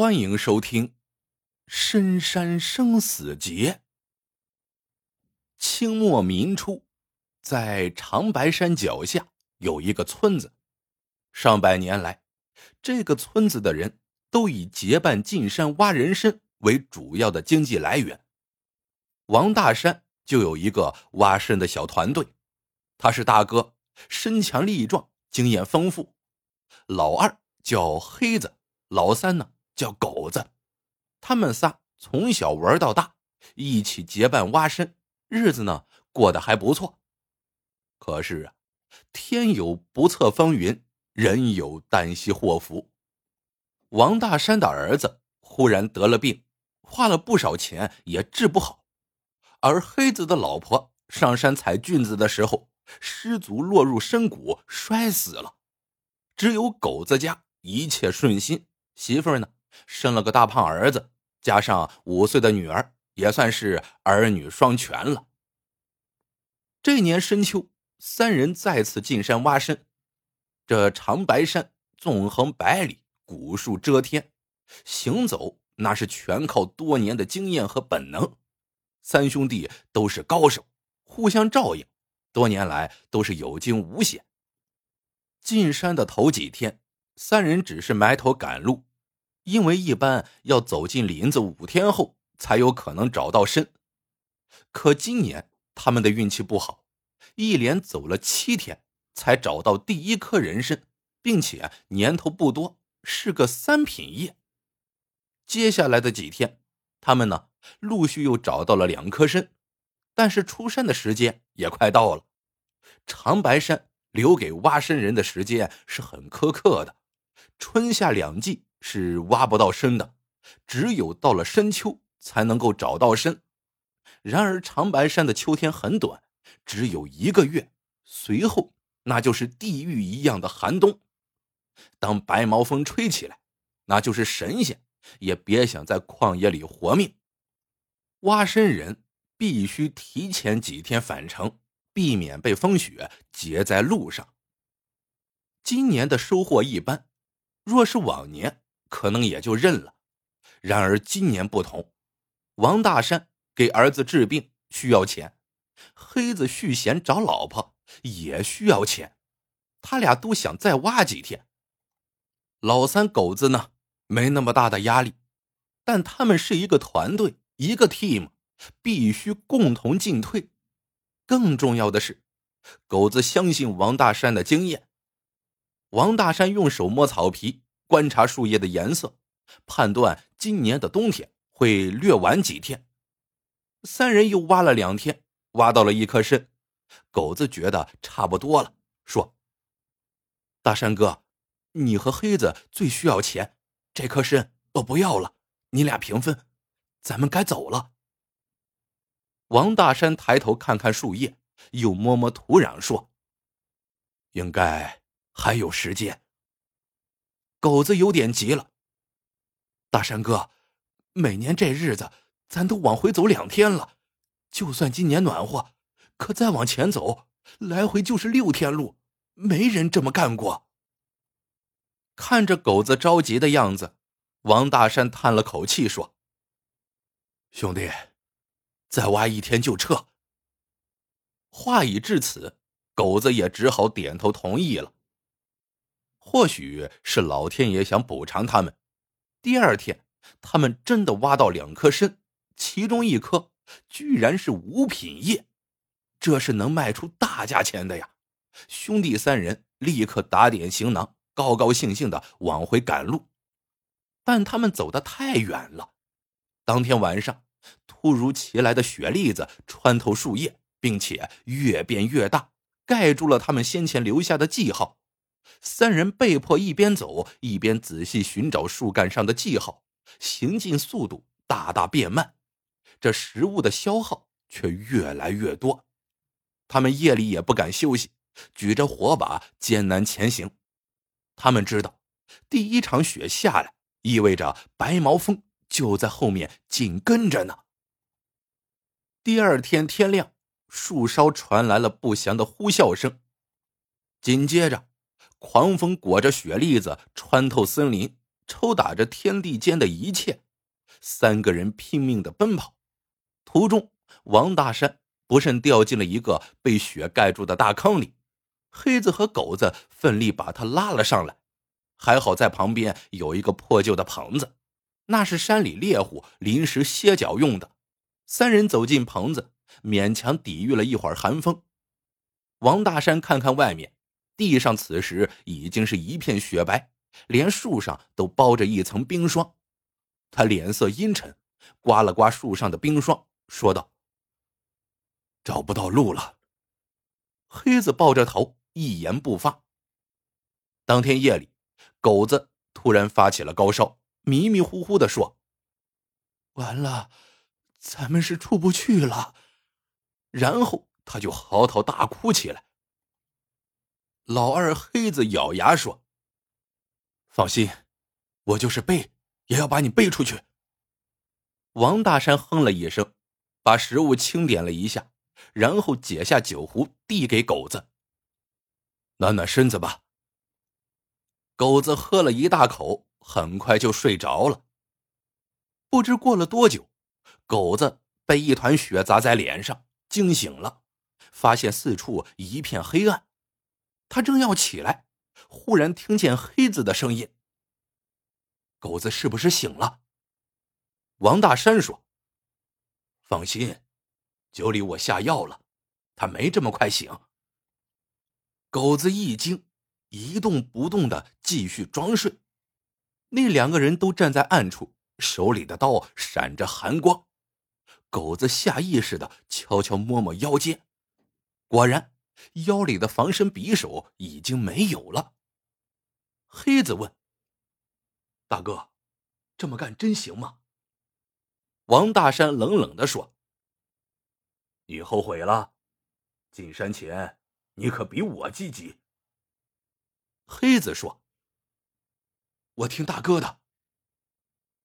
欢迎收听《深山生死劫》。清末民初，在长白山脚下有一个村子，上百年来，这个村子的人都以结伴进山挖人参为主要的经济来源。王大山就有一个挖参的小团队，他是大哥，身强力壮，经验丰富；老二叫黑子，老三呢？叫狗子，他们仨从小玩到大，一起结伴挖参，日子呢过得还不错。可是啊，天有不测风云，人有旦夕祸福。王大山的儿子忽然得了病，花了不少钱也治不好。而黑子的老婆上山采菌子的时候失足落入深谷，摔死了。只有狗子家一切顺心，媳妇儿呢？生了个大胖儿子，加上五岁的女儿，也算是儿女双全了。这年深秋，三人再次进山挖参。这长白山纵横百里，古树遮天，行走那是全靠多年的经验和本能。三兄弟都是高手，互相照应，多年来都是有惊无险。进山的头几天，三人只是埋头赶路。因为一般要走进林子五天后才有可能找到参，可今年他们的运气不好，一连走了七天才找到第一颗人参，并且年头不多，是个三品叶。接下来的几天，他们呢陆续又找到了两颗参，但是出山的时间也快到了。长白山留给挖参人的时间是很苛刻的，春夏两季。是挖不到参的，只有到了深秋才能够找到参。然而长白山的秋天很短，只有一个月，随后那就是地狱一样的寒冬。当白毛风吹起来，那就是神仙也别想在旷野里活命。挖参人必须提前几天返程，避免被风雪结在路上。今年的收获一般，若是往年。可能也就认了，然而今年不同，王大山给儿子治病需要钱，黑子续弦找老婆也需要钱，他俩都想再挖几天。老三狗子呢，没那么大的压力，但他们是一个团队，一个 team，必须共同进退。更重要的是，狗子相信王大山的经验。王大山用手摸草皮。观察树叶的颜色，判断今年的冬天会略晚几天。三人又挖了两天，挖到了一颗参。狗子觉得差不多了，说：“大山哥，你和黑子最需要钱，这颗参我不要了，你俩平分，咱们该走了。”王大山抬头看看树叶，又摸摸土壤，说：“应该还有时间。”狗子有点急了。大山哥，每年这日子，咱都往回走两天了。就算今年暖和，可再往前走，来回就是六天路，没人这么干过。看着狗子着急的样子，王大山叹了口气说：“兄弟，再挖一天就撤。”话已至此，狗子也只好点头同意了。或许是老天爷想补偿他们，第二天，他们真的挖到两颗参，其中一颗居然是五品叶，这是能卖出大价钱的呀！兄弟三人立刻打点行囊，高高兴兴的往回赶路。但他们走的太远了，当天晚上，突如其来的雪粒子穿透树叶，并且越变越大，盖住了他们先前留下的记号。三人被迫一边走一边仔细寻找树干上的记号，行进速度大大变慢，这食物的消耗却越来越多。他们夜里也不敢休息，举着火把艰难前行。他们知道，第一场雪下来，意味着白毛风就在后面紧跟着呢。第二天天亮，树梢传来了不祥的呼啸声，紧接着。狂风裹着雪粒子穿透森林，抽打着天地间的一切。三个人拼命的奔跑，途中王大山不慎掉进了一个被雪盖住的大坑里，黑子和狗子奋力把他拉了上来。还好在旁边有一个破旧的棚子，那是山里猎户临时歇脚用的。三人走进棚子，勉强抵御了一会儿寒风。王大山看看外面，地上此时已经是一片雪白，连树上都包着一层冰霜。他脸色阴沉，刮了刮树上的冰霜，说道：“找不到路了。”黑子抱着头，一言不发。当天夜里，狗子突然发起了高烧，迷迷糊糊的说：“完了，咱们是出不去了。”然后他就嚎啕大哭起来。老二黑子咬牙说：“放心，我就是背。”也要把你背出去。王大山哼了一声，把食物清点了一下，然后解下酒壶递给狗子：“暖暖身子吧。”狗子喝了一大口，很快就睡着了。不知过了多久，狗子被一团雪砸在脸上，惊醒了，发现四处一片黑暗。他正要起来，忽然听见黑子的声音。狗子是不是醒了？王大山说：“放心，酒里我下药了，他没这么快醒。”狗子一惊，一动不动的继续装睡。那两个人都站在暗处，手里的刀闪着寒光。狗子下意识的悄悄摸摸腰间，果然，腰里的防身匕首已经没有了。黑子问。大哥，这么干真行吗？王大山冷冷的说：“你后悔了？进山前你可比我积极。”黑子说：“我听大哥的。”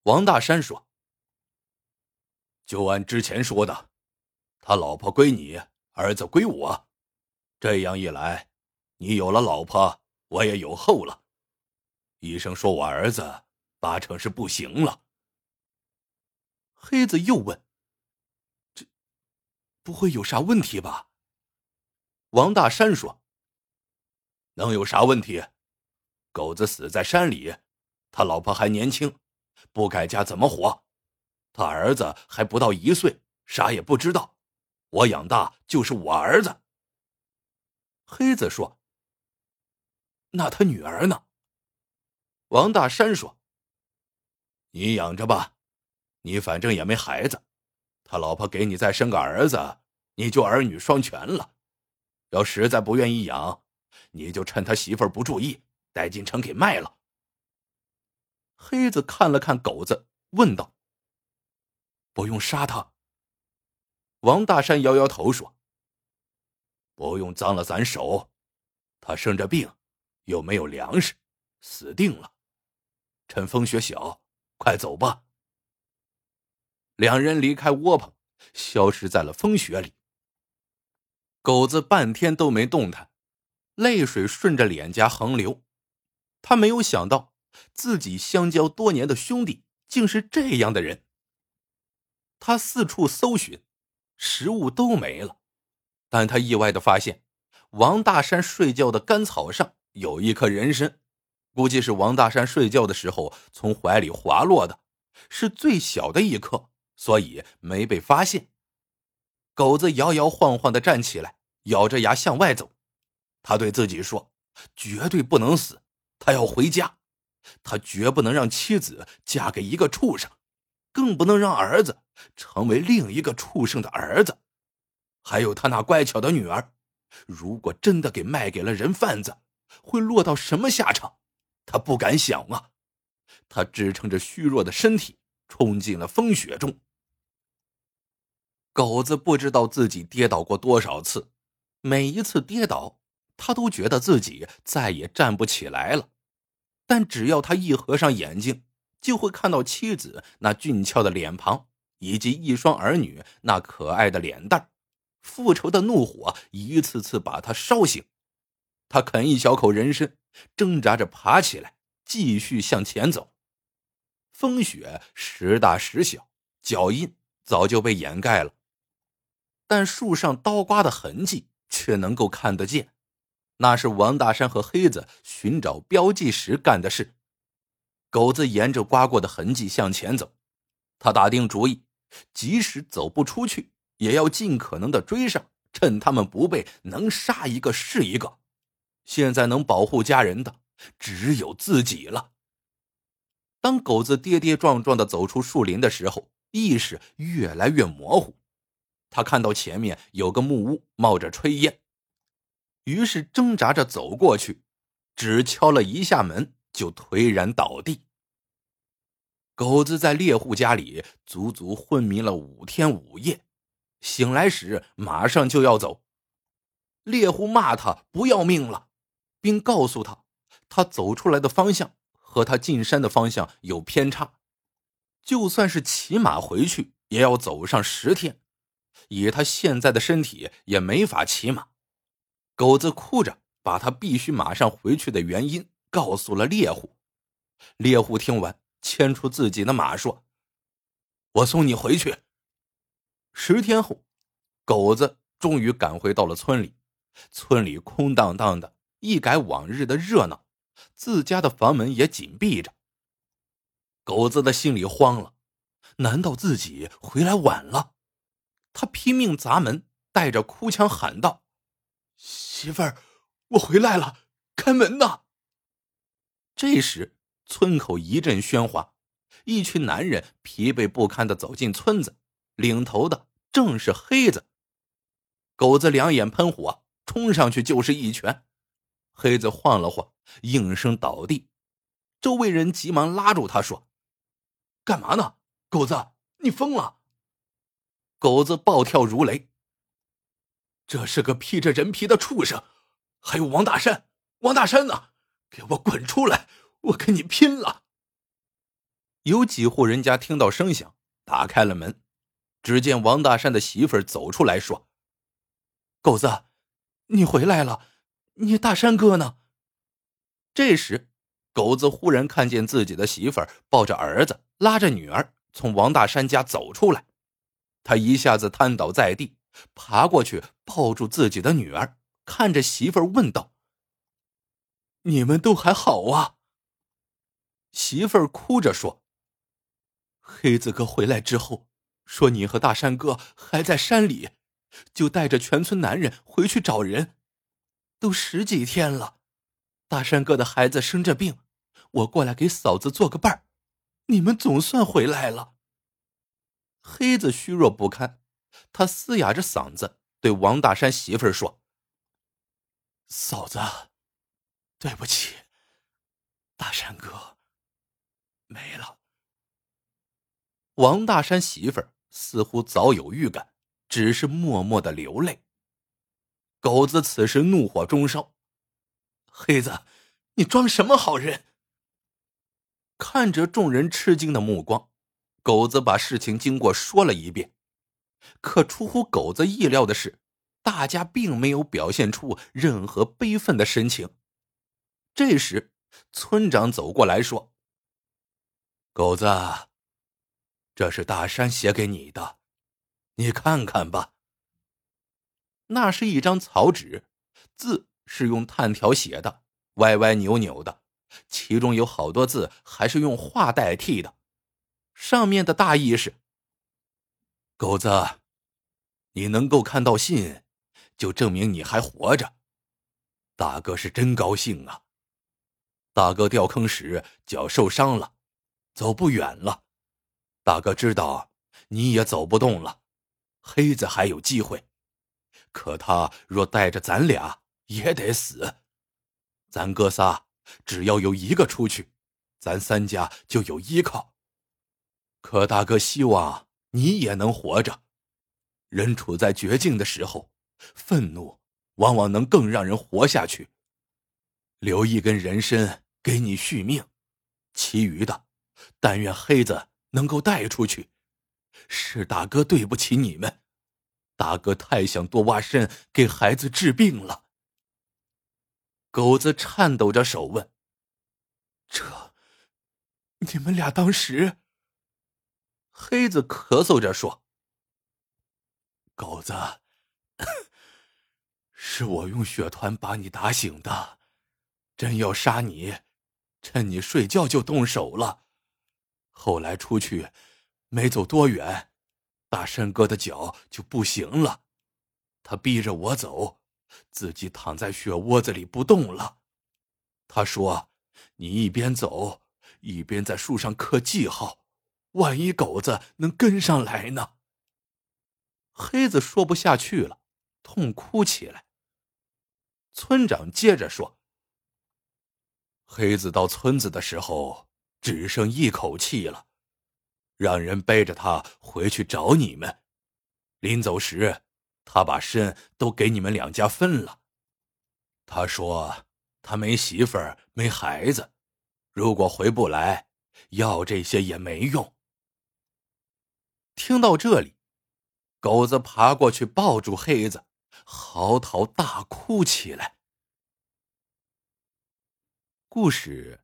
王大山说：“就按之前说的，他老婆归你，儿子归我。这样一来，你有了老婆，我也有后了。医生说我儿子……”八成是不行了。黑子又问：“这不会有啥问题吧？”王大山说：“能有啥问题？狗子死在山里，他老婆还年轻，不改嫁怎么活？他儿子还不到一岁，啥也不知道，我养大就是我儿子。”黑子说：“那他女儿呢？”王大山说。你养着吧，你反正也没孩子，他老婆给你再生个儿子，你就儿女双全了。要实在不愿意养，你就趁他媳妇儿不注意，带进城给卖了。黑子看了看狗子，问道：“不用杀他？”王大山摇摇头说：“不用脏了咱手，他生着病，又没有粮食，死定了。趁风雪小。”快走吧！两人离开窝棚，消失在了风雪里。狗子半天都没动弹，泪水顺着脸颊横流。他没有想到，自己相交多年的兄弟竟是这样的人。他四处搜寻，食物都没了，但他意外的发现，王大山睡觉的干草上有一颗人参。估计是王大山睡觉的时候从怀里滑落的，是最小的一颗，所以没被发现。狗子摇摇晃晃的站起来，咬着牙向外走。他对自己说：“绝对不能死，他要回家，他绝不能让妻子嫁给一个畜生，更不能让儿子成为另一个畜生的儿子。还有他那乖巧的女儿，如果真的给卖给了人贩子，会落到什么下场？”他不敢想啊！他支撑着虚弱的身体，冲进了风雪中。狗子不知道自己跌倒过多少次，每一次跌倒，他都觉得自己再也站不起来了。但只要他一合上眼睛，就会看到妻子那俊俏的脸庞，以及一双儿女那可爱的脸蛋复仇的怒火一次次把他烧醒。他啃一小口人参。挣扎着爬起来，继续向前走。风雪时大时小，脚印早就被掩盖了，但树上刀刮的痕迹却能够看得见，那是王大山和黑子寻找标记时干的事。狗子沿着刮过的痕迹向前走，他打定主意，即使走不出去，也要尽可能的追上，趁他们不备，能杀一个是一个。现在能保护家人的只有自己了。当狗子跌跌撞撞的走出树林的时候，意识越来越模糊。他看到前面有个木屋，冒着炊烟，于是挣扎着走过去，只敲了一下门，就颓然倒地。狗子在猎户家里足足昏迷了五天五夜，醒来时马上就要走。猎户骂他不要命了。并告诉他，他走出来的方向和他进山的方向有偏差，就算是骑马回去，也要走上十天。以他现在的身体，也没法骑马。狗子哭着把他必须马上回去的原因告诉了猎户。猎户听完，牵出自己的马，说：“我送你回去。”十天后，狗子终于赶回到了村里，村里空荡荡的。一改往日的热闹，自家的房门也紧闭着。狗子的心里慌了，难道自己回来晚了？他拼命砸门，带着哭腔喊道：“媳妇儿，我回来了，开门呐！”这时，村口一阵喧哗，一群男人疲惫不堪的走进村子，领头的正是黑子。狗子两眼喷火，冲上去就是一拳。黑子晃了晃，应声倒地。周围人急忙拉住他说：“干嘛呢？狗子，你疯了！”狗子暴跳如雷：“这是个披着人皮的畜生！还有王大山，王大山呢？给我滚出来！我跟你拼了！”有几户人家听到声响，打开了门，只见王大山的媳妇儿走出来说：“狗子，你回来了。”你大山哥呢？这时，狗子忽然看见自己的媳妇儿抱着儿子，拉着女儿从王大山家走出来，他一下子瘫倒在地，爬过去抱住自己的女儿，看着媳妇儿问道：“你们都还好啊？”媳妇儿哭着说：“黑子哥回来之后，说你和大山哥还在山里，就带着全村男人回去找人。”都十几天了，大山哥的孩子生着病，我过来给嫂子做个伴儿。你们总算回来了。黑子虚弱不堪，他嘶哑着嗓子对王大山媳妇儿说：“嫂子，对不起，大山哥没了。”王大山媳妇儿似乎早有预感，只是默默的流泪。狗子此时怒火中烧，黑子，你装什么好人？看着众人吃惊的目光，狗子把事情经过说了一遍。可出乎狗子意料的是，大家并没有表现出任何悲愤的神情。这时，村长走过来说：“狗子，这是大山写给你的，你看看吧。”那是一张草纸，字是用炭条写的，歪歪扭扭的，其中有好多字还是用画代替的。上面的大意是：“狗子，你能够看到信，就证明你还活着。大哥是真高兴啊！大哥掉坑时脚受伤了，走不远了。大哥知道你也走不动了，黑子还有机会。”可他若带着咱俩，也得死。咱哥仨只要有一个出去，咱三家就有依靠。可大哥希望你也能活着。人处在绝境的时候，愤怒往往能更让人活下去。留一根人参给你续命，其余的，但愿黑子能够带出去。是大哥对不起你们。大哥太想多挖肾给孩子治病了。狗子颤抖着手问：“这，你们俩当时……黑子咳嗽着说：“狗子，是我用血团把你打醒的。真要杀你，趁你睡觉就动手了。后来出去，没走多远，大山哥的脚就不行了，他逼着我走，自己躺在雪窝子里不动了。他说：‘你一边走，一边在树上刻记号。’”万一狗子能跟上来呢？黑子说不下去了，痛哭起来。村长接着说：“黑子到村子的时候只剩一口气了，让人背着他回去找你们。临走时，他把身都给你们两家分了。他说他没媳妇儿，没孩子，如果回不来，要这些也没用。”听到这里，狗子爬过去抱住黑子，嚎啕大哭起来。故事